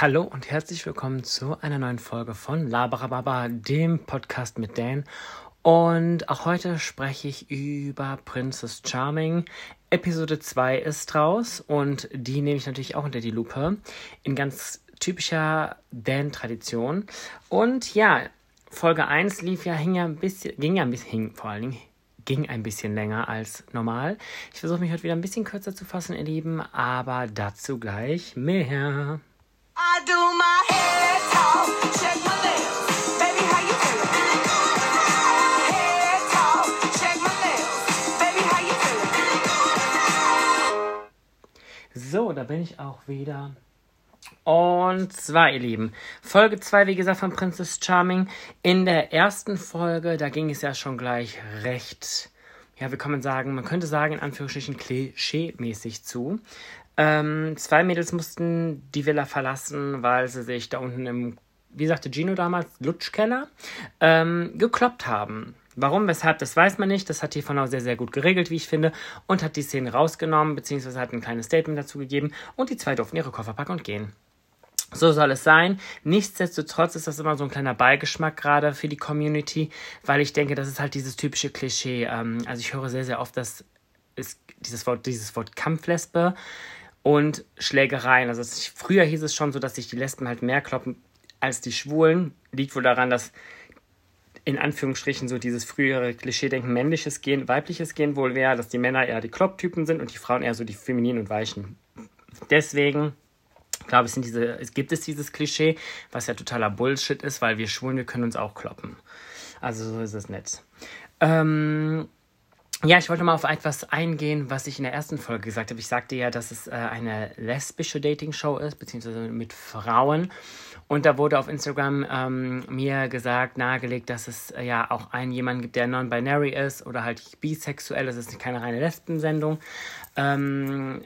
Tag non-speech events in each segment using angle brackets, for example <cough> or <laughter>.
Hallo und herzlich willkommen zu einer neuen Folge von Labarababa, dem Podcast mit Dan. Und auch heute spreche ich über Princess Charming. Episode 2 ist raus und die nehme ich natürlich auch unter die Lupe. In ganz typischer Dan-Tradition. Und ja, Folge 1 lief ja, hing ja ein bisschen, ging ja ein bisschen, hing vor allen Dingen, ging ein bisschen länger als normal. Ich versuche mich heute wieder ein bisschen kürzer zu fassen, ihr Lieben, aber dazu gleich mehr. So, da bin ich auch wieder. Und zwar, ihr Lieben, Folge 2, wie gesagt, von Princess Charming. In der ersten Folge, da ging es ja schon gleich recht, ja, wie kann man sagen, man könnte sagen, in Anführungsstrichen klischee-mäßig zu. Ähm, zwei Mädels mussten die Villa verlassen, weil sie sich da unten im, wie sagte Gino damals, Lutschkeller, ähm, gekloppt haben. Warum, weshalb, das weiß man nicht. Das hat von auch sehr, sehr gut geregelt, wie ich finde, und hat die Szene rausgenommen, beziehungsweise hat ein kleines Statement dazu gegeben und die zwei durften ihre Koffer packen und gehen. So soll es sein. Nichtsdestotrotz ist das immer so ein kleiner Beigeschmack gerade für die Community, weil ich denke, das ist halt dieses typische Klischee. Ähm, also ich höre sehr, sehr oft, dass es dieses Wort, dieses Wort Kampflesbe und Schlägereien. Also es, früher hieß es schon so, dass sich die Lesben halt mehr kloppen als die Schwulen. Liegt wohl daran, dass in Anführungsstrichen so dieses frühere Klischee-Denken männliches Gen, weibliches Gen wohl wäre, dass die Männer eher die Klopptypen sind und die Frauen eher so die femininen und weichen. Deswegen glaube ich, sind diese, gibt es dieses Klischee, was ja totaler Bullshit ist, weil wir Schwulen, wir können uns auch kloppen. Also so ist es nicht. Ähm, ja, ich wollte mal auf etwas eingehen, was ich in der ersten Folge gesagt habe. Ich sagte ja, dass es äh, eine lesbische Dating-Show ist, beziehungsweise mit Frauen. Und da wurde auf Instagram ähm, mir gesagt, nahegelegt, dass es äh, ja auch einen jemanden gibt, der non-binary ist oder halt bisexuell. Das ist keine reine Lesbensendung. Ähm,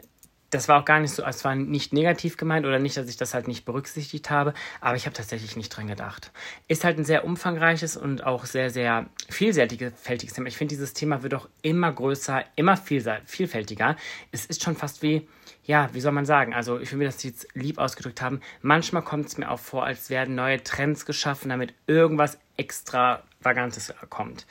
das war auch gar nicht so, es war nicht negativ gemeint oder nicht, dass ich das halt nicht berücksichtigt habe, aber ich habe tatsächlich nicht dran gedacht. Ist halt ein sehr umfangreiches und auch sehr, sehr vielfältiges Thema. Ich finde, dieses Thema wird auch immer größer, immer vielfältiger. Es ist schon fast wie, ja, wie soll man sagen? Also, ich will mir das jetzt lieb ausgedrückt haben. Manchmal kommt es mir auch vor, als werden neue Trends geschaffen, damit irgendwas extravagantes kommt.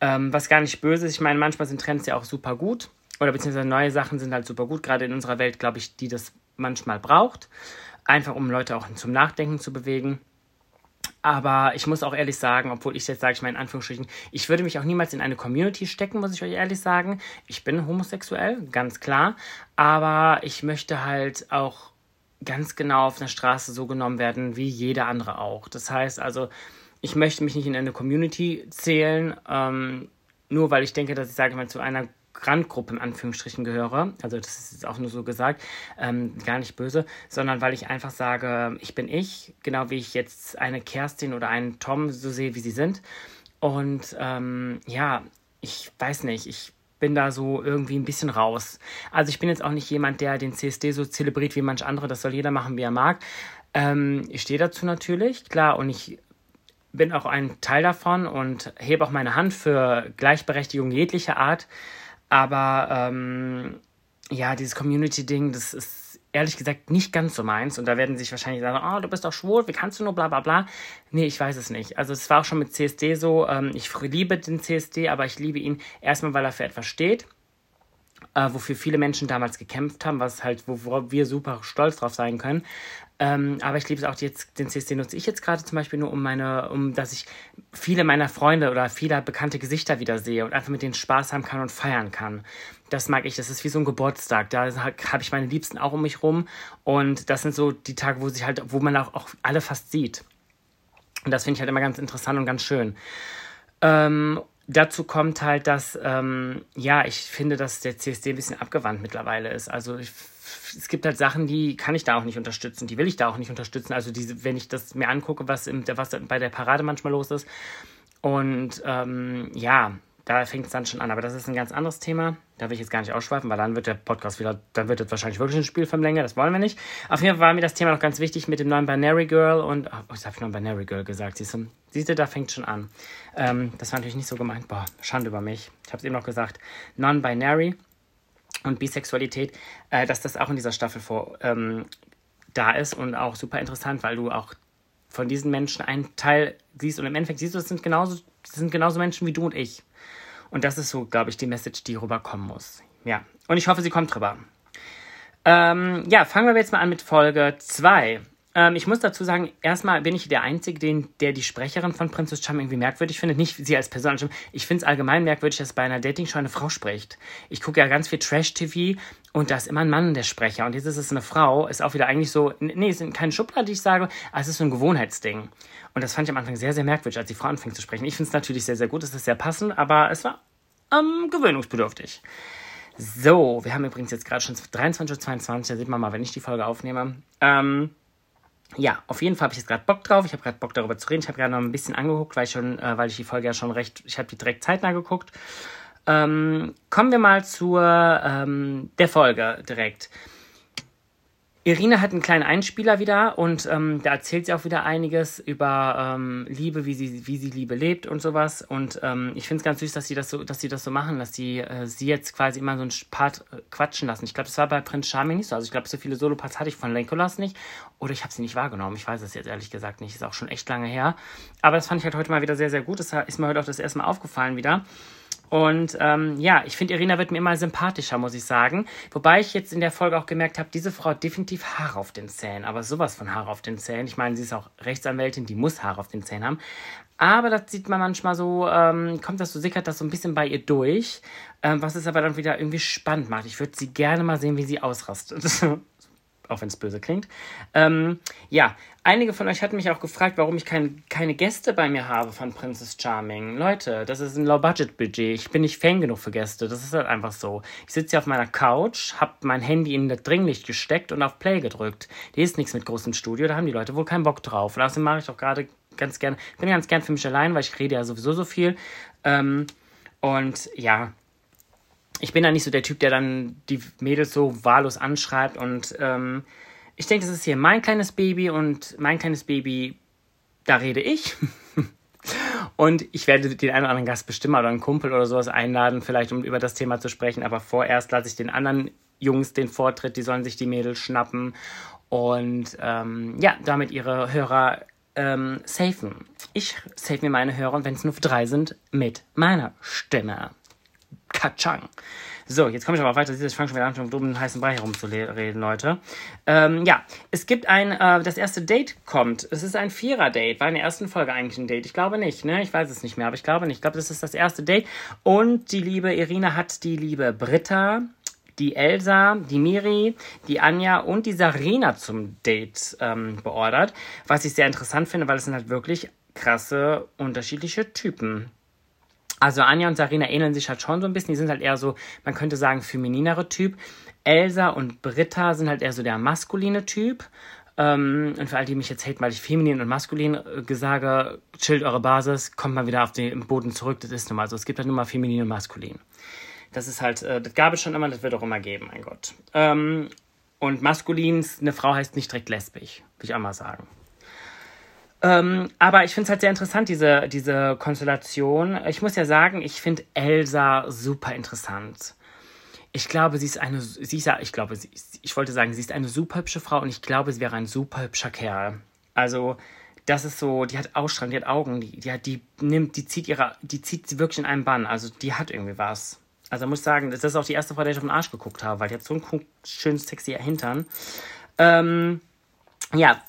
Ähm, was gar nicht böse ist. Ich meine, manchmal sind Trends ja auch super gut oder beziehungsweise neue Sachen sind halt super gut, gerade in unserer Welt, glaube ich, die das manchmal braucht. Einfach um Leute auch zum Nachdenken zu bewegen. Aber ich muss auch ehrlich sagen, obwohl ich jetzt sage ich mal in Anführungsstrichen, ich würde mich auch niemals in eine Community stecken, muss ich euch ehrlich sagen. Ich bin homosexuell, ganz klar. Aber ich möchte halt auch ganz genau auf der Straße so genommen werden, wie jeder andere auch. Das heißt also, ich möchte mich nicht in eine Community zählen, ähm, nur weil ich denke, dass ich sage mal zu einer Randgruppe in Anführungsstrichen gehöre, also das ist jetzt auch nur so gesagt, ähm, gar nicht böse, sondern weil ich einfach sage, ich bin ich, genau wie ich jetzt eine Kerstin oder einen Tom so sehe, wie sie sind. Und ähm, ja, ich weiß nicht, ich bin da so irgendwie ein bisschen raus. Also ich bin jetzt auch nicht jemand, der den CSD so zelebriert wie manch andere, das soll jeder machen, wie er mag. Ähm, ich stehe dazu natürlich, klar, und ich bin auch ein Teil davon und hebe auch meine Hand für Gleichberechtigung jeglicher Art. Aber ähm, ja, dieses Community-Ding, das ist ehrlich gesagt nicht ganz so meins. Und da werden sich wahrscheinlich sagen, oh, du bist doch schwul, wie kannst du nur bla bla bla. Nee, ich weiß es nicht. Also es war auch schon mit CSD so, ähm, ich liebe den CSD, aber ich liebe ihn erstmal, weil er für etwas steht. Äh, wofür viele Menschen damals gekämpft haben, was halt, worauf wir super stolz drauf sein können. Ähm, aber ich liebe es auch jetzt, den CSD nutze ich jetzt gerade zum Beispiel nur, um meine, um dass ich viele meiner Freunde oder viele bekannte Gesichter wieder sehe und einfach mit denen Spaß haben kann und feiern kann. Das mag ich, das ist wie so ein Geburtstag. Da habe ich meine Liebsten auch um mich rum. Und das sind so die Tage, wo sich halt, wo man auch, auch alle fast sieht. Und das finde ich halt immer ganz interessant und ganz schön. Ähm, dazu kommt halt, dass, ähm, ja, ich finde, dass der CSD ein bisschen abgewandt mittlerweile ist. Also ich es gibt halt Sachen, die kann ich da auch nicht unterstützen, die will ich da auch nicht unterstützen. Also diese, wenn ich das mir angucke, was, im, was bei der Parade manchmal los ist. Und ähm, ja, da fängt es dann schon an. Aber das ist ein ganz anderes Thema. Da will ich jetzt gar nicht ausschweifen, weil dann wird der Podcast wieder, dann wird es wahrscheinlich wirklich ein Spiel vom Länge. Das wollen wir nicht. Auf jeden Fall war mir das Thema noch ganz wichtig mit dem neuen Binary Girl und, oh, ich habe Non-Binary Girl gesagt. Siehst du, siehst du da fängt schon an. Ähm, das war natürlich nicht so gemeint. Boah, Schande über mich. Ich habe es eben noch gesagt. Non-Binary und Bisexualität, äh, dass das auch in dieser Staffel vor, ähm, da ist und auch super interessant, weil du auch von diesen Menschen einen Teil siehst und im Endeffekt siehst du, es sind genauso, das sind genauso Menschen wie du und ich. Und das ist so, glaube ich, die Message, die rüberkommen muss. Ja. Und ich hoffe, sie kommt drüber. Ähm, ja, fangen wir jetzt mal an mit Folge 2. Ähm, ich muss dazu sagen, erstmal bin ich der Einzige, den, der die Sprecherin von Princess Charming irgendwie merkwürdig findet. Nicht sie als Person. Ich finde es allgemein merkwürdig, dass bei einer Dating-Show eine Frau spricht. Ich gucke ja ganz viel Trash-TV und da ist immer ein Mann der Sprecher. Und jetzt ist es eine Frau. Ist auch wieder eigentlich so, nee, es sind keine Schublade, die ich sage, aber es ist so ein Gewohnheitsding. Und das fand ich am Anfang sehr, sehr merkwürdig, als die Frau anfing zu sprechen. Ich finde es natürlich sehr, sehr gut, es ist sehr passend, aber es war ähm, gewöhnungsbedürftig. So, wir haben übrigens jetzt gerade schon 23.22 Uhr, da sieht man mal, wenn ich die Folge aufnehme. Ähm, ja, auf jeden Fall habe ich jetzt gerade Bock drauf. Ich habe gerade Bock darüber zu reden. Ich habe gerade noch ein bisschen angeguckt, weil ich schon, äh, weil ich die Folge ja schon recht, ich habe die direkt zeitnah geguckt. Ähm, kommen wir mal zur ähm, der Folge direkt. Irina hat einen kleinen Einspieler wieder und ähm, da erzählt sie auch wieder einiges über ähm, Liebe, wie sie, wie sie Liebe lebt und sowas. Und ähm, ich finde es ganz süß, dass sie das so, dass sie das so machen, dass sie äh, sie jetzt quasi immer so ein Part äh, quatschen lassen. Ich glaube, das war bei Prinz Charming nicht so. Also ich glaube, so viele Soloparts hatte ich von Lenkolas nicht. Oder ich habe sie nicht wahrgenommen. Ich weiß es jetzt ehrlich gesagt nicht. Ist auch schon echt lange her. Aber das fand ich halt heute mal wieder sehr, sehr gut. Das ist mir heute auch das erste Mal aufgefallen wieder. Und ähm, ja, ich finde, Irina wird mir immer sympathischer, muss ich sagen. Wobei ich jetzt in der Folge auch gemerkt habe, diese Frau hat definitiv Haare auf den Zähnen. Aber sowas von Haare auf den Zähnen. Ich meine, sie ist auch Rechtsanwältin, die muss Haare auf den Zähnen haben. Aber das sieht man manchmal so, ähm, kommt das so, sickert das so ein bisschen bei ihr durch. Ähm, was es aber dann wieder irgendwie spannend macht. Ich würde sie gerne mal sehen, wie sie ausrastet. <laughs> auch wenn es böse klingt. Ähm, ja, einige von euch hatten mich auch gefragt, warum ich kein, keine Gäste bei mir habe von Princess Charming. Leute, das ist ein Low-Budget-Budget. Ich bin nicht Fan genug für Gäste. Das ist halt einfach so. Ich sitze hier auf meiner Couch, habe mein Handy in das Dringlicht gesteckt und auf Play gedrückt. Die ist nichts mit großem Studio, da haben die Leute wohl keinen Bock drauf. Und außerdem mache ich doch gerade ganz gerne, bin ganz gern für mich allein, weil ich rede ja sowieso so viel. Ähm, und ja, ich bin da nicht so der Typ, der dann die Mädels so wahllos anschreibt. Und ähm, ich denke, das ist hier mein kleines Baby und mein kleines Baby, da rede ich. <laughs> und ich werde den einen oder anderen Gast bestimmen oder einen Kumpel oder sowas einladen, vielleicht um über das Thema zu sprechen. Aber vorerst lasse ich den anderen Jungs den Vortritt, die sollen sich die Mädels schnappen und ähm, ja, damit ihre Hörer ähm, safen. Ich save mir meine Hörer und wenn es nur drei sind, mit meiner Stimme. Katschang. So, jetzt komme ich aber weiter. Ich fange schon wieder an, um dummen heißen Brei herumzureden, Leute. Ähm, ja, es gibt ein, äh, das erste Date kommt. Es ist ein Vierer-Date. War in der ersten Folge eigentlich ein Date? Ich glaube nicht, ne? Ich weiß es nicht mehr, aber ich glaube nicht. Ich glaube, das ist das erste Date. Und die liebe Irina hat die liebe Britta, die Elsa, die Miri, die Anja und die Sarina zum Date ähm, beordert. Was ich sehr interessant finde, weil es sind halt wirklich krasse, unterschiedliche Typen. Also Anja und Sarina ähneln sich halt schon so ein bisschen. Die sind halt eher so, man könnte sagen, femininere Typ. Elsa und Britta sind halt eher so der maskuline Typ. Ähm, und für all die mich jetzt haten, weil ich feminin und maskulin äh, gesage, chillt eure Basis, kommt mal wieder auf den Boden zurück. Das ist nun mal so. Es gibt halt nur mal feminin und maskulin. Das ist halt, äh, das gab es schon immer, das wird auch immer geben, mein Gott. Ähm, und maskulin, eine Frau heißt nicht direkt lesbisch, will ich auch mal sagen. Ähm, aber ich finde es halt sehr interessant, diese, diese Konstellation. Ich muss ja sagen, ich finde Elsa super interessant. Ich glaube, sie ist eine, sie ist ich glaube, sie, ich wollte sagen, sie ist eine super hübsche Frau und ich glaube, sie wäre ein super hübscher Kerl. Also, das ist so, die hat Ausstrahlung, die hat Augen, die, die hat, die nimmt, die zieht ihre, die zieht sie wirklich in einen Bann. Also, die hat irgendwie was. Also, muss sagen, das ist auch die erste Frau, der ich auf den Arsch geguckt habe, weil die hat so einen schönen, sexy Hintern. Ähm, ja,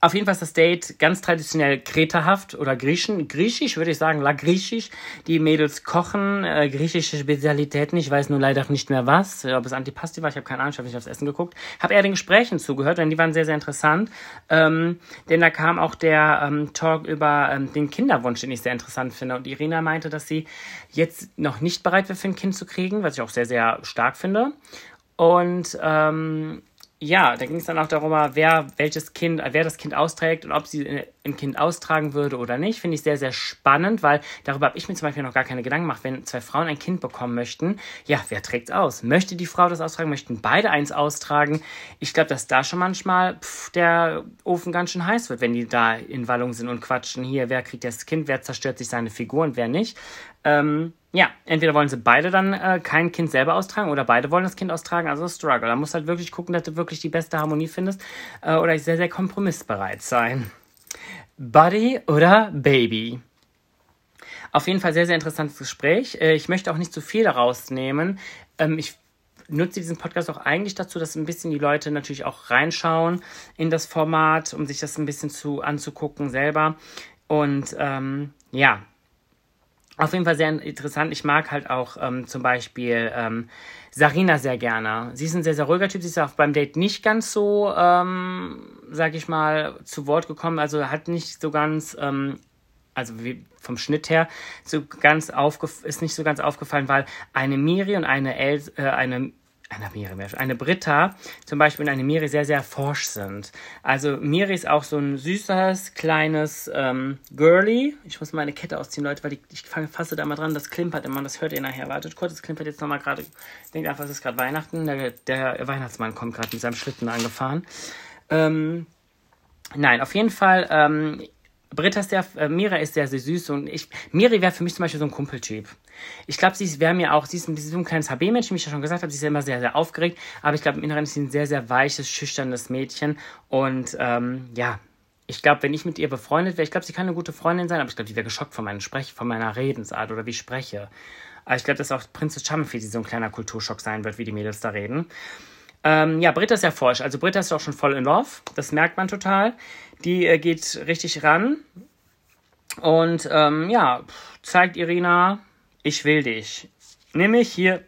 auf jeden Fall ist das Date ganz traditionell kretahaft oder griechen, griechisch, würde ich sagen, la griechisch. Die Mädels kochen äh, griechische Spezialitäten. Ich weiß nur leider nicht mehr was. Ob es Antipasti war, ich habe keine Ahnung, ich habe nicht aufs Essen geguckt. Habe eher den Gesprächen zugehört, denn die waren sehr, sehr interessant. Ähm, denn da kam auch der ähm, Talk über ähm, den Kinderwunsch, den ich sehr interessant finde. Und Irina meinte, dass sie jetzt noch nicht bereit wäre, für ein Kind zu kriegen, was ich auch sehr, sehr stark finde. Und ähm, ja, da ging es dann auch darum, wer welches Kind, wer das Kind austrägt und ob sie ein Kind austragen würde oder nicht. Finde ich sehr, sehr spannend, weil darüber habe ich mir zum Beispiel noch gar keine Gedanken gemacht. Wenn zwei Frauen ein Kind bekommen möchten, ja, wer trägt es aus? Möchte die Frau das austragen? Möchten beide eins austragen? Ich glaube, dass da schon manchmal pff, der Ofen ganz schön heiß wird, wenn die da in Wallung sind und quatschen. Hier, wer kriegt das Kind? Wer zerstört sich seine Figur und wer nicht? Ähm, ja, entweder wollen sie beide dann äh, kein Kind selber austragen oder beide wollen das Kind austragen, also Struggle. Da musst halt wirklich gucken, dass du wirklich die beste Harmonie findest äh, oder sehr, sehr kompromissbereit sein. Buddy oder Baby? Auf jeden Fall sehr, sehr interessantes Gespräch. Äh, ich möchte auch nicht zu viel daraus nehmen. Ähm, ich nutze diesen Podcast auch eigentlich dazu, dass ein bisschen die Leute natürlich auch reinschauen in das Format, um sich das ein bisschen zu anzugucken selber. Und ähm, ja, auf jeden Fall sehr interessant. Ich mag halt auch ähm, zum Beispiel ähm, Sarina sehr gerne. Sie ist ein sehr, sehr ruhiger Typ. Sie ist auch beim Date nicht ganz so, ähm, sag ich mal, zu Wort gekommen. Also hat nicht so ganz, ähm, also wie vom Schnitt her, so ganz aufgef ist nicht so ganz aufgefallen, weil eine Miri und eine, El äh, eine eine Miri, eine Britta zum Beispiel und eine Miri sehr, sehr forsch sind. Also Miri ist auch so ein süßes, kleines ähm, Girly. Ich muss meine Kette ausziehen, Leute, weil ich, ich fasse da mal dran, das klimpert immer, das hört ihr nachher. Wartet kurz, das klimpert jetzt nochmal gerade. Denkt einfach, es ist gerade Weihnachten. Der, der Weihnachtsmann kommt gerade mit seinem Schlitten angefahren. Ähm, nein, auf jeden Fall, ähm, Britta ist sehr, äh, Mira ist sehr, sehr süß und ich, Miri wäre für mich zum Beispiel so ein Kumpeltyp. Ich glaube, sie wäre mir auch, sie ist, sie ist ein kleines HB-Mensch, wie ich ja schon gesagt habe, sie ist ja immer sehr, sehr aufgeregt, aber ich glaube, im Inneren ist sie ein sehr, sehr weiches, schüchternes Mädchen und ähm, ja, ich glaube, wenn ich mit ihr befreundet wäre, ich glaube, sie kann eine gute Freundin sein, aber ich glaube, die wäre geschockt von meinem Sprech, von meiner Redensart oder wie ich spreche. Aber ich glaube, dass auch Princess Charming für sie so ein kleiner Kulturschock sein wird, wie die Mädels da reden. Ähm, ja, Britta ist ja forsch. Also Britta ist auch schon voll in Love. Das merkt man total. Die äh, geht richtig ran. Und ähm, ja, zeigt Irina, ich will dich. Nimm mich hier,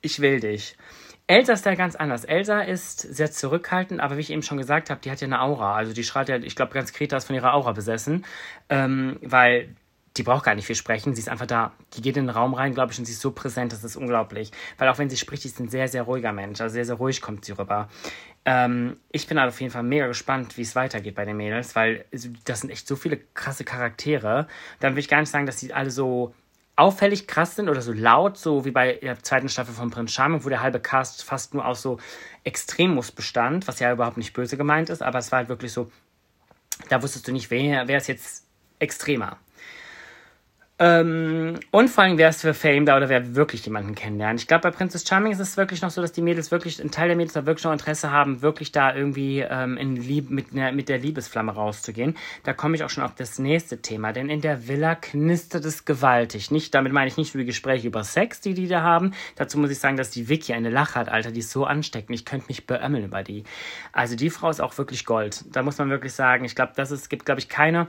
ich will dich. Elsa ist da ganz anders. Elsa ist sehr zurückhaltend, aber wie ich eben schon gesagt habe, die hat ja eine Aura. Also die strahlt ja, ich glaube, ganz Kreta ist von ihrer Aura besessen, ähm, weil die braucht gar nicht viel sprechen. Sie ist einfach da. Die geht in den Raum rein, glaube ich, und sie ist so präsent, das ist unglaublich. Weil auch wenn sie spricht, sie ist ein sehr, sehr ruhiger Mensch. Also sehr, sehr ruhig kommt sie rüber. Ähm, ich bin halt auf jeden Fall mega gespannt, wie es weitergeht bei den Mädels, weil das sind echt so viele krasse Charaktere. Dann will ich gar nicht sagen, dass die alle so auffällig krass sind oder so laut, so wie bei der zweiten Staffel von Prince Charming, wo der halbe Cast fast nur aus so Extremus bestand, was ja überhaupt nicht böse gemeint ist, aber es war halt wirklich so, da wusstest du nicht, wer, wer ist jetzt extremer. Ähm, und vor allem, wer ist für Fame da oder wer wirklich jemanden kennenlernt. Ich glaube, bei Princess Charming ist es wirklich noch so, dass die Mädels wirklich, ein Teil der Mädels da wirklich noch Interesse haben, wirklich da irgendwie ähm, in Lieb mit, ne, mit der Liebesflamme rauszugehen. Da komme ich auch schon auf das nächste Thema, denn in der Villa knistert es gewaltig. Nicht, damit meine ich nicht nur die Gespräche über Sex, die die da haben. Dazu muss ich sagen, dass die Vicky eine Lache hat, Alter, die ist so ansteckend. Ich könnte mich beömmeln über die. Also die Frau ist auch wirklich Gold. Da muss man wirklich sagen, ich glaube, das ist, gibt, glaube ich, keine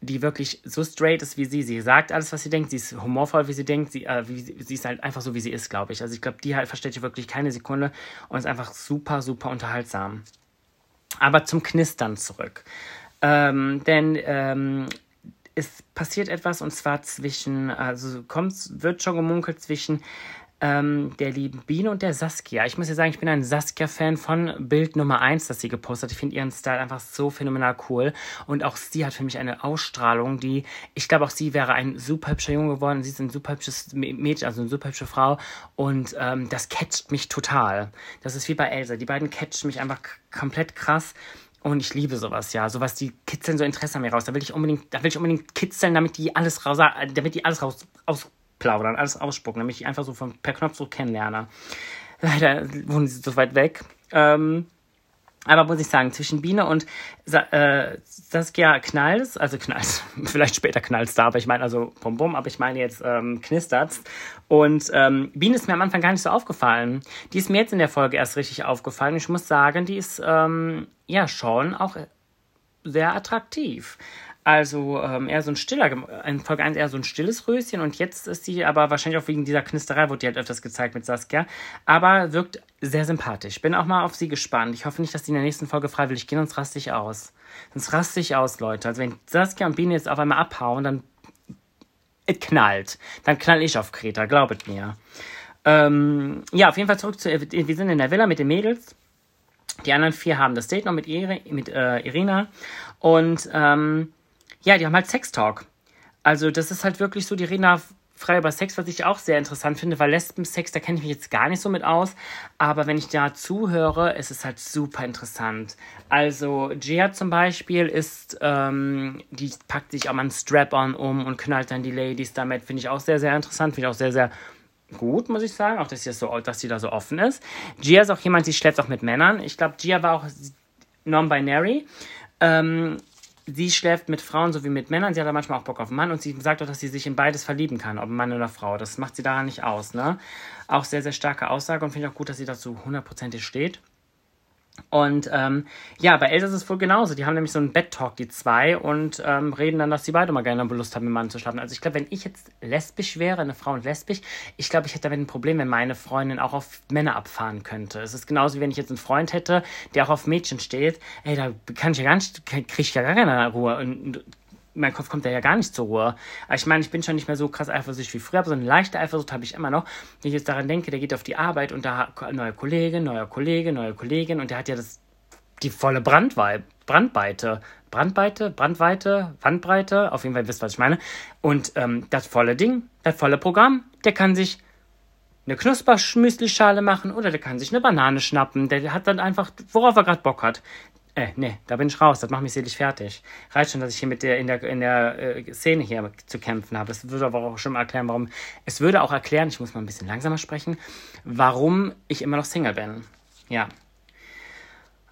die wirklich so straight ist wie sie. Sie sagt alles, was sie denkt. Sie ist humorvoll, wie sie denkt. Sie, äh, wie, sie ist halt einfach so, wie sie ist, glaube ich. Also ich glaube, die halt versteht ihr wirklich keine Sekunde und ist einfach super, super unterhaltsam. Aber zum Knistern zurück. Ähm, denn ähm, es passiert etwas und zwar zwischen, also kommt, wird schon gemunkelt zwischen ähm, der lieben Biene und der Saskia. Ich muss ja sagen, ich bin ein Saskia-Fan von Bild Nummer 1, das sie gepostet hat. Ich finde ihren Style einfach so phänomenal cool. Und auch sie hat für mich eine Ausstrahlung, die, ich glaube, auch sie wäre ein super hübscher Junge geworden. Sie ist ein super hübsches Mädchen, also eine super hübsche Frau. Und ähm, das catcht mich total. Das ist wie bei Elsa. Die beiden catchen mich einfach komplett krass. Und ich liebe sowas, ja. Sowas, die kitzeln so Interesse an mir raus. Da will ich unbedingt, da will ich unbedingt kitzeln, damit die alles raus, damit die alles raus, aus, plaudern, alles ausspucken, nämlich einfach so von, per Knopfdruck kennenlerne. Leider wohnen sie so weit weg. Ähm, aber muss ich sagen, zwischen Biene und Sa äh, Saskia knallt also knallt <laughs> vielleicht später knallt da, aber ich meine also bum bum, aber ich meine jetzt ähm, knistert's. Und ähm, Biene ist mir am Anfang gar nicht so aufgefallen. Die ist mir jetzt in der Folge erst richtig aufgefallen. Ich muss sagen, die ist ähm, ja schon auch sehr attraktiv. Also ähm, eher so ein stiller, in Folge 1 eher so ein stilles Röschen und jetzt ist sie aber wahrscheinlich auch wegen dieser Knisterei, wurde die halt öfters gezeigt mit Saskia, aber wirkt sehr sympathisch. Bin auch mal auf sie gespannt. Ich hoffe nicht, dass sie in der nächsten Folge freiwillig gehen, sonst raste ich aus. Sonst raste ich aus, Leute. Also wenn Saskia und Biene jetzt auf einmal abhauen, dann es knallt. Dann knall ich auf Kreta, glaubet mir. Ähm, ja, auf jeden Fall zurück zu, wir sind in der Villa mit den Mädels. Die anderen vier haben das Date noch mit, Iri, mit äh, Irina. Und ähm, ja, die haben halt Sextalk. Also das ist halt wirklich so, die reden da frei über Sex, was ich auch sehr interessant finde, weil Lesben-Sex, da kenne ich mich jetzt gar nicht so mit aus. Aber wenn ich da zuhöre, ist es halt super interessant. Also, Gia zum Beispiel ist, ähm, die packt sich auch mal ein Strap-on um und knallt dann die Ladies damit. Finde ich auch sehr, sehr interessant. Finde ich auch sehr, sehr gut, muss ich sagen. Auch, dass sie, das so, dass sie da so offen ist. Gia ist auch jemand, die schläft auch mit Männern. Ich glaube, Gia war auch non-binary. Ähm, sie schläft mit Frauen sowie mit Männern. Sie hat da manchmal auch Bock auf einen Mann und sie sagt auch, dass sie sich in beides verlieben kann, ob Mann oder Frau. Das macht sie daran nicht aus. Ne? Auch sehr, sehr starke Aussage und finde ich auch gut, dass sie dazu hundertprozentig steht. Und ähm, ja, bei Elsa ist es wohl genauso. Die haben nämlich so einen Bett-Talk, die zwei, und ähm, reden dann, dass sie beide mal gerne Lust haben, mit Mann zu schlafen. Also ich glaube, wenn ich jetzt lesbisch wäre, eine Frau und lesbisch, ich glaube, ich hätte damit ein Problem, wenn meine Freundin auch auf Männer abfahren könnte. Es ist genauso, wie wenn ich jetzt einen Freund hätte, der auch auf Mädchen steht. Ey, da kann ich ja gar nicht, kriege ich ja gar keine Ruhe. Und mein Kopf kommt da ja gar nicht zur Ruhe. Ich meine, ich bin schon nicht mehr so krass eifersüchtig wie früher, aber so eine leichte Eifersucht habe ich immer noch. Wenn ich jetzt daran denke, der geht auf die Arbeit und da neuer Kollege, neuer Kollege, neue Kollegin und der hat ja das, die volle Brandweite, Brandweite, Brandweite, Brandweite, Wandbreite, auf jeden Fall wisst, was ich meine. Und ähm, das volle Ding, das volle Programm, der kann sich eine Knusperschmüsli-Schale machen oder der kann sich eine Banane schnappen. Der hat dann einfach, worauf er gerade Bock hat. Äh, nee, da bin ich raus, das macht mich seelisch fertig. Reicht schon, dass ich hier mit der in der, in der äh, Szene hier zu kämpfen habe. Das würde aber auch schon erklären, warum. Es würde auch erklären, ich muss mal ein bisschen langsamer sprechen, warum ich immer noch Single bin. Ja.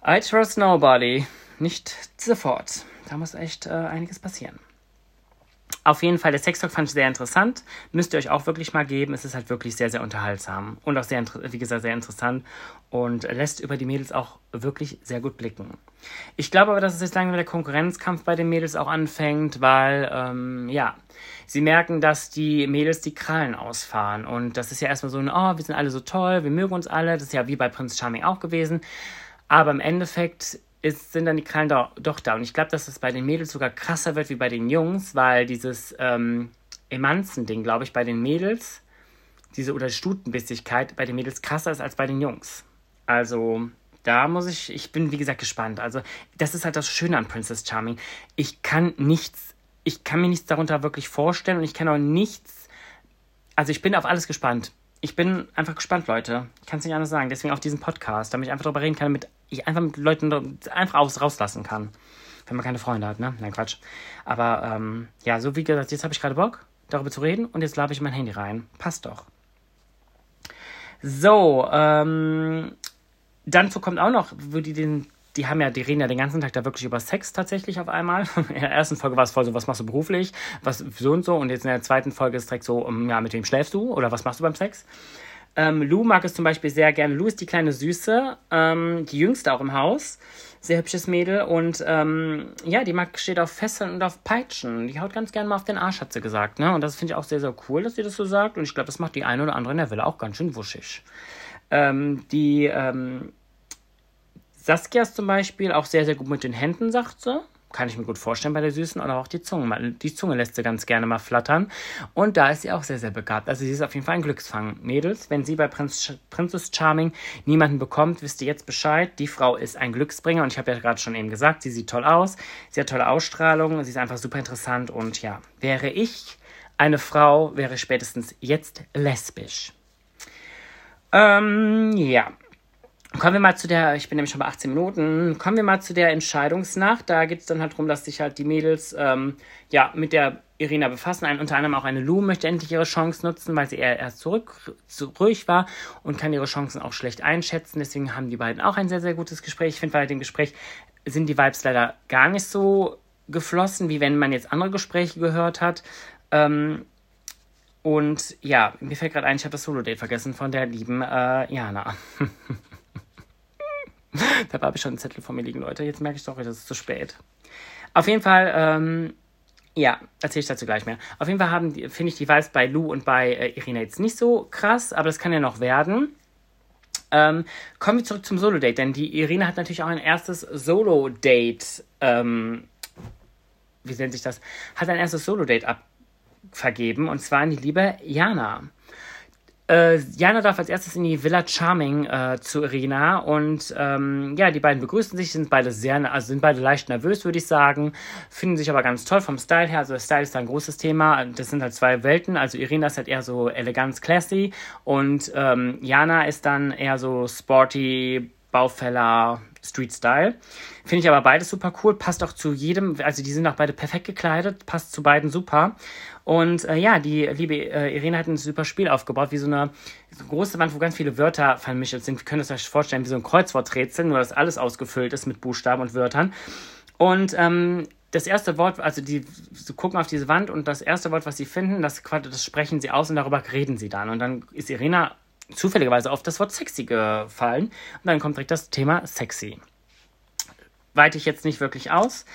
I trust nobody. Nicht sofort. Da muss echt äh, einiges passieren. Auf jeden Fall, der Sextalk fand ich sehr interessant. Müsst ihr euch auch wirklich mal geben. Es ist halt wirklich sehr, sehr unterhaltsam und auch sehr, wie gesagt, sehr interessant und lässt über die Mädels auch wirklich sehr gut blicken. Ich glaube aber, dass es jetzt langsam der Konkurrenzkampf bei den Mädels auch anfängt, weil, ähm, ja, sie merken, dass die Mädels die Krallen ausfahren. Und das ist ja erstmal so ein, oh, wir sind alle so toll, wir mögen uns alle. Das ist ja wie bei Prinz Charming auch gewesen. Aber im Endeffekt ist, sind dann die Krallen doch, doch da. Und ich glaube, dass es bei den Mädels sogar krasser wird wie bei den Jungs, weil dieses ähm, Emanzen-Ding, glaube ich, bei den Mädels, diese oder Stutenbissigkeit bei den Mädels krasser ist als bei den Jungs. Also, da muss ich, ich bin wie gesagt gespannt. Also, das ist halt das Schöne an Princess Charming. Ich kann nichts, ich kann mir nichts darunter wirklich vorstellen und ich kann auch nichts, also ich bin auf alles gespannt ich bin einfach gespannt, Leute. Ich kann es nicht anders sagen. Deswegen auch diesen Podcast, damit ich einfach darüber reden kann, damit ich einfach mit Leuten einfach aus, rauslassen kann. Wenn man keine Freunde hat, ne? Nein, Quatsch. Aber ähm, ja, so wie gesagt, jetzt habe ich gerade Bock, darüber zu reden und jetzt labe ich mein Handy rein. Passt doch. So, ähm, dazu kommt auch noch, wo die den die haben ja, die reden ja den ganzen Tag da wirklich über Sex tatsächlich auf einmal. <laughs> In der ersten Folge war es voll so, was machst du beruflich, was so und so. Und jetzt in der zweiten Folge ist es direkt so, um, ja, mit wem schläfst du oder was machst du beim Sex? Ähm, Lou mag es zum Beispiel sehr gerne. Lou ist die kleine Süße, ähm, die jüngste auch im Haus. Sehr hübsches Mädel und ähm, ja, die mag, steht auf Fesseln und auf Peitschen. Die haut ganz gerne mal auf den Arsch, hat sie gesagt. Ne? Und das finde ich auch sehr, sehr cool, dass sie das so sagt. Und ich glaube, das macht die eine oder andere in der Villa auch ganz schön wuschig. Ähm, die ähm, Saskia ist zum Beispiel auch sehr, sehr gut mit den Händen, sagt sie. Kann ich mir gut vorstellen bei der Süßen. Oder auch die Zunge. Die Zunge lässt sie ganz gerne mal flattern. Und da ist sie auch sehr, sehr begabt. Also sie ist auf jeden Fall ein Glücksfang. Mädels, wenn sie bei Prinz, Princess Charming niemanden bekommt, wisst ihr jetzt Bescheid. Die Frau ist ein Glücksbringer. Und ich habe ja gerade schon eben gesagt, sie sieht toll aus. Sie hat tolle Ausstrahlung. Sie ist einfach super interessant. Und ja, wäre ich eine Frau, wäre spätestens jetzt lesbisch. Ähm, ja. Kommen wir mal zu der, ich bin nämlich schon bei 18 Minuten, kommen wir mal zu der Entscheidungsnacht. Da geht es dann halt darum, dass sich halt die Mädels ähm, ja, mit der Irina befassen. Ein, unter anderem auch eine Lou möchte endlich ihre Chance nutzen, weil sie eher erst zurück, zu ruhig war und kann ihre Chancen auch schlecht einschätzen. Deswegen haben die beiden auch ein sehr, sehr gutes Gespräch. Ich finde, bei dem Gespräch sind die Vibes leider gar nicht so geflossen, wie wenn man jetzt andere Gespräche gehört hat. Ähm, und ja, mir fällt gerade ein, ich habe das Solo-Date vergessen von der lieben äh, Jana. <laughs> da habe ich schon einen Zettel vor mir liegen, Leute. Jetzt merke ich doch, es ist zu spät. Auf jeden Fall, ähm, ja, erzähle ich dazu gleich mehr. Auf jeden Fall finde ich die Vibes bei Lou und bei äh, Irina jetzt nicht so krass, aber das kann ja noch werden. Ähm, kommen wir zurück zum Solo-Date, denn die Irina hat natürlich auch ein erstes Solo-Date, ähm, wie nennt sich das? Hat ein erstes Solo-Date abvergeben und zwar an die liebe Jana. Äh, Jana darf als erstes in die Villa Charming äh, zu Irina und ähm, ja, die beiden begrüßen sich, sind beide sehr, also sind beide leicht nervös, würde ich sagen, finden sich aber ganz toll vom Style her. Also Style ist da ein großes Thema. Das sind halt zwei Welten. Also Irina ist halt eher so elegant, classy und ähm, Jana ist dann eher so sporty, Baufäller, Street Style. Finde ich aber beides super cool. Passt auch zu jedem, also die sind auch beide perfekt gekleidet, passt zu beiden super. Und äh, ja, die liebe äh, Irene hat ein super Spiel aufgebaut, wie so eine, so eine große Wand, wo ganz viele Wörter vermischt sind. Wir können es euch vorstellen, wie so ein Kreuzworträtsel, nur dass alles ausgefüllt ist mit Buchstaben und Wörtern. Und ähm, das erste Wort, also die sie gucken auf diese Wand und das erste Wort, was sie finden, das, das sprechen sie aus und darüber reden sie dann. Und dann ist Irina zufälligerweise auf das Wort sexy gefallen. Und dann kommt direkt das Thema sexy. Weite ich jetzt nicht wirklich aus.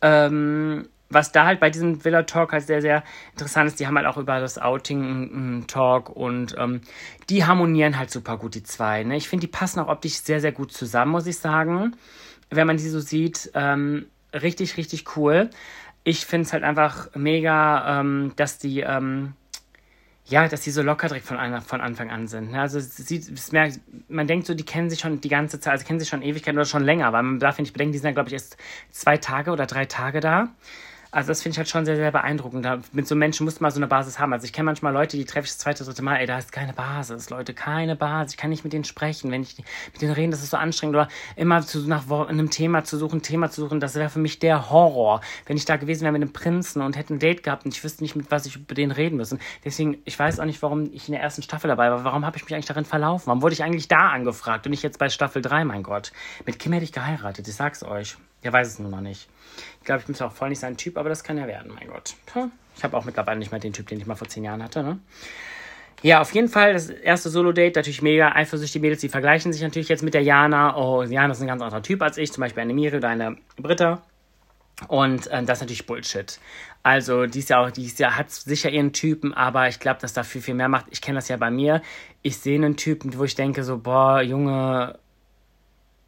Ähm, was da halt bei diesem Villa Talk halt sehr, sehr interessant ist, die haben halt auch über das Outing einen Talk und ähm, die harmonieren halt super gut, die zwei. Ne? Ich finde, die passen auch optisch sehr, sehr gut zusammen, muss ich sagen. Wenn man die so sieht, ähm, richtig, richtig cool. Ich finde es halt einfach mega, ähm, dass die ähm, ja, dass die so locker direkt von, einer, von Anfang an sind. Ne? Also sie, merkt, man denkt so, die kennen sich schon die ganze Zeit, also kennen sich schon Ewigkeiten oder schon länger, weil man darf nicht bedenken, die sind ja, glaube ich, erst zwei Tage oder drei Tage da. Also das finde ich halt schon sehr, sehr beeindruckend. Mit so Menschen muss man so eine Basis haben. Also ich kenne manchmal Leute, die treffe ich das zweite, dritte Mal, ey, da ist keine Basis, Leute, keine Basis. Ich kann nicht mit denen sprechen. Wenn ich mit denen rede, das ist so anstrengend. Oder immer zu, nach einem Thema zu suchen, Thema zu suchen, das wäre für mich der Horror. Wenn ich da gewesen wäre mit einem Prinzen und hätte ein Date gehabt und ich wüsste nicht, mit was ich über den reden müssen. Deswegen, ich weiß auch nicht, warum ich in der ersten Staffel dabei war. Warum habe ich mich eigentlich darin verlaufen? Warum wurde ich eigentlich da angefragt und nicht jetzt bei Staffel 3, mein Gott? Mit Kim hätte ich geheiratet, ich sag's euch. Der weiß es nur noch nicht. Ich glaube, ich bin zwar auch voll nicht sein Typ, aber das kann ja werden, mein Gott. Ich habe auch mittlerweile nicht mehr den Typ, den ich mal vor zehn Jahren hatte, ne? Ja, auf jeden Fall das erste Solo-Date, natürlich mega eifersüchtige Mädels, die vergleichen sich natürlich jetzt mit der Jana. Oh, Jana ist ein ganz anderer Typ als ich, zum Beispiel eine Miri oder eine Britta. Und äh, das ist natürlich Bullshit. Also, die ist ja auch, die ist ja, hat sicher ihren Typen, aber ich glaube, dass da viel, viel mehr macht. Ich kenne das ja bei mir. Ich sehe einen Typen, wo ich denke so, boah, Junge,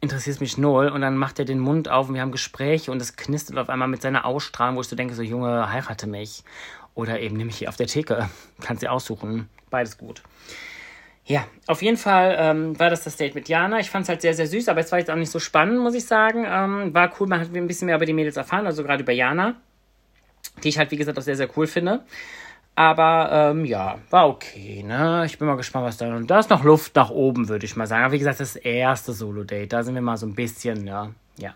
interessiert mich null. Und dann macht er den Mund auf und wir haben Gespräche und es knistert auf einmal mit seiner Ausstrahlung, wo ich so denke, so Junge, heirate mich. Oder eben nimm mich hier auf der Theke. <laughs> Kannst dir aussuchen. Beides gut. Ja, auf jeden Fall ähm, war das das Date mit Jana. Ich fand es halt sehr, sehr süß, aber es war jetzt auch nicht so spannend, muss ich sagen. Ähm, war cool, man hat ein bisschen mehr über die Mädels erfahren, also gerade über Jana, die ich halt, wie gesagt, auch sehr, sehr cool finde. Aber ähm, ja, war okay, ne? Ich bin mal gespannt, was da. Und da ist noch Luft nach oben, würde ich mal sagen. Aber wie gesagt, das erste Solo-Date. Da sind wir mal so ein bisschen, ja. Ja.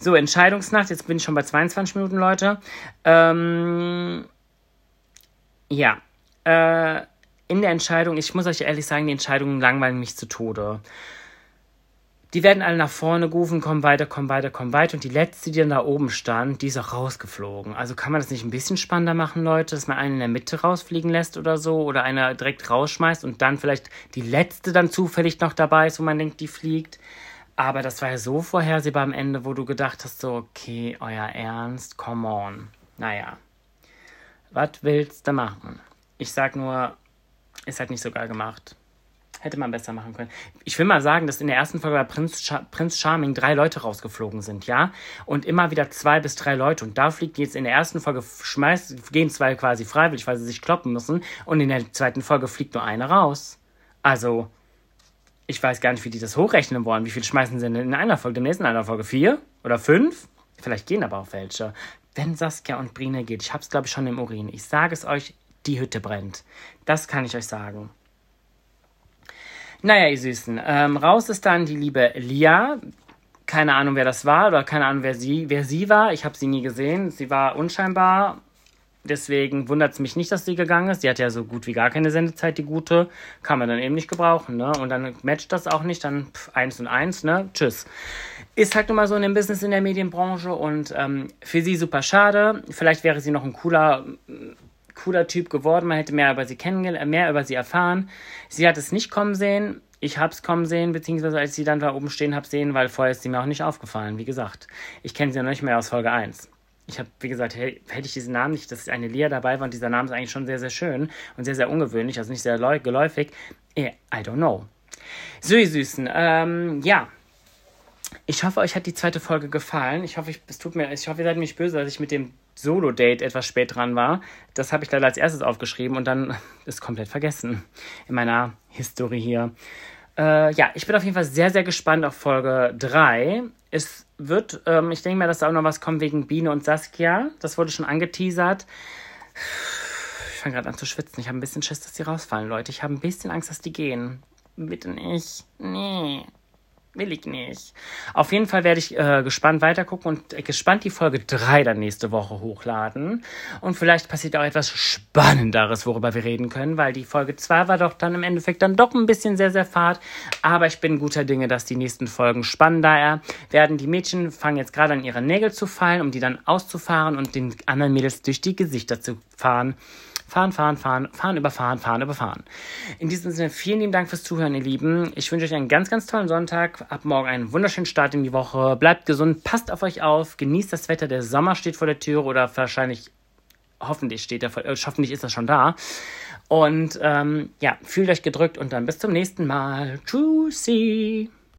So, Entscheidungsnacht. Jetzt bin ich schon bei 22 Minuten, Leute. Ähm, ja. Äh, in der Entscheidung, ich muss euch ehrlich sagen, die Entscheidungen langweilen mich zu Tode. Die werden alle nach vorne gerufen, komm weiter, komm weiter, komm weiter. Und die letzte, die dann da oben stand, die ist auch rausgeflogen. Also kann man das nicht ein bisschen spannender machen, Leute, dass man einen in der Mitte rausfliegen lässt oder so oder einer direkt rausschmeißt und dann vielleicht die letzte dann zufällig noch dabei ist, wo man denkt, die fliegt. Aber das war ja so vorhersehbar am Ende, wo du gedacht hast, so, okay, euer Ernst, come on. Naja. Was willst du machen? Ich sag nur, ist halt nicht so geil gemacht. Hätte man besser machen können. Ich will mal sagen, dass in der ersten Folge bei Prinz, Char Prinz Charming drei Leute rausgeflogen sind, ja? Und immer wieder zwei bis drei Leute. Und da fliegt jetzt in der ersten Folge, schmeißt, gehen zwei quasi freiwillig, weil sie sich kloppen müssen. Und in der zweiten Folge fliegt nur eine raus. Also, ich weiß gar nicht, wie die das hochrechnen wollen. Wie viel schmeißen sie denn in einer Folge? Demnächst in einer Folge? Vier? Oder fünf? Vielleicht gehen aber auch welche. Wenn Saskia und Brine geht, ich hab's glaube ich schon im Urin. Ich sage es euch, die Hütte brennt. Das kann ich euch sagen. Naja, ihr Süßen. Ähm, raus ist dann die liebe Lia. Keine Ahnung, wer das war oder keine Ahnung, wer sie, wer sie war. Ich habe sie nie gesehen. Sie war unscheinbar. Deswegen wundert es mich nicht, dass sie gegangen ist. Sie hat ja so gut wie gar keine Sendezeit, die gute. Kann man dann eben nicht gebrauchen, ne? Und dann matcht das auch nicht. Dann pff, eins und eins, ne? Tschüss. Ist halt nun mal so in dem Business in der Medienbranche und ähm, für sie super schade. Vielleicht wäre sie noch ein cooler cooler Typ geworden. Man hätte mehr über sie kennengelernt, mehr über sie erfahren. Sie hat es nicht kommen sehen. Ich habe es kommen sehen, beziehungsweise als sie dann da oben stehen habe sehen, weil vorher ist sie mir auch nicht aufgefallen. Wie gesagt, ich kenne sie noch nicht mehr aus Folge 1. Ich habe, wie gesagt, hätte ich diesen Namen nicht, dass eine Lia dabei war und dieser Name ist eigentlich schon sehr, sehr schön und sehr, sehr ungewöhnlich, also nicht sehr geläufig. Eh, I don't know. So, ihr Süßen, ähm, ja. ich hoffe, euch hat die zweite Folge gefallen. Ich hoffe, ich, es tut mir, ich hoffe, ihr seid mich böse, dass ich mit dem Solo-Date etwas spät dran war. Das habe ich leider als erstes aufgeschrieben und dann <laughs> ist komplett vergessen in meiner Historie hier. Äh, ja, ich bin auf jeden Fall sehr, sehr gespannt auf Folge 3. Es wird, ähm, ich denke mal, dass da auch noch was kommt wegen Biene und Saskia. Das wurde schon angeteasert. Ich fange gerade an zu schwitzen. Ich habe ein bisschen Schiss, dass die rausfallen, Leute. Ich habe ein bisschen Angst, dass die gehen. Bitte nicht. Nee. Will ich nicht. Auf jeden Fall werde ich äh, gespannt weitergucken und äh, gespannt die Folge 3 dann nächste Woche hochladen. Und vielleicht passiert auch etwas Spannenderes, worüber wir reden können, weil die Folge 2 war doch dann im Endeffekt dann doch ein bisschen sehr, sehr fad. Aber ich bin guter Dinge, dass die nächsten Folgen spannender werden. Die Mädchen fangen jetzt gerade an ihre Nägel zu fallen, um die dann auszufahren und den anderen Mädels durch die Gesichter zu fahren. Fahren, fahren, fahren, fahren, überfahren, fahren, überfahren. In diesem Sinne, vielen lieben Dank fürs Zuhören, ihr Lieben. Ich wünsche euch einen ganz, ganz tollen Sonntag. Ab morgen einen wunderschönen Start in die Woche. Bleibt gesund, passt auf euch auf, genießt das Wetter. Der Sommer steht vor der Tür oder wahrscheinlich, hoffentlich steht er äh, hoffentlich ist er schon da. Und ähm, ja, fühlt euch gedrückt und dann bis zum nächsten Mal. Tschüssi.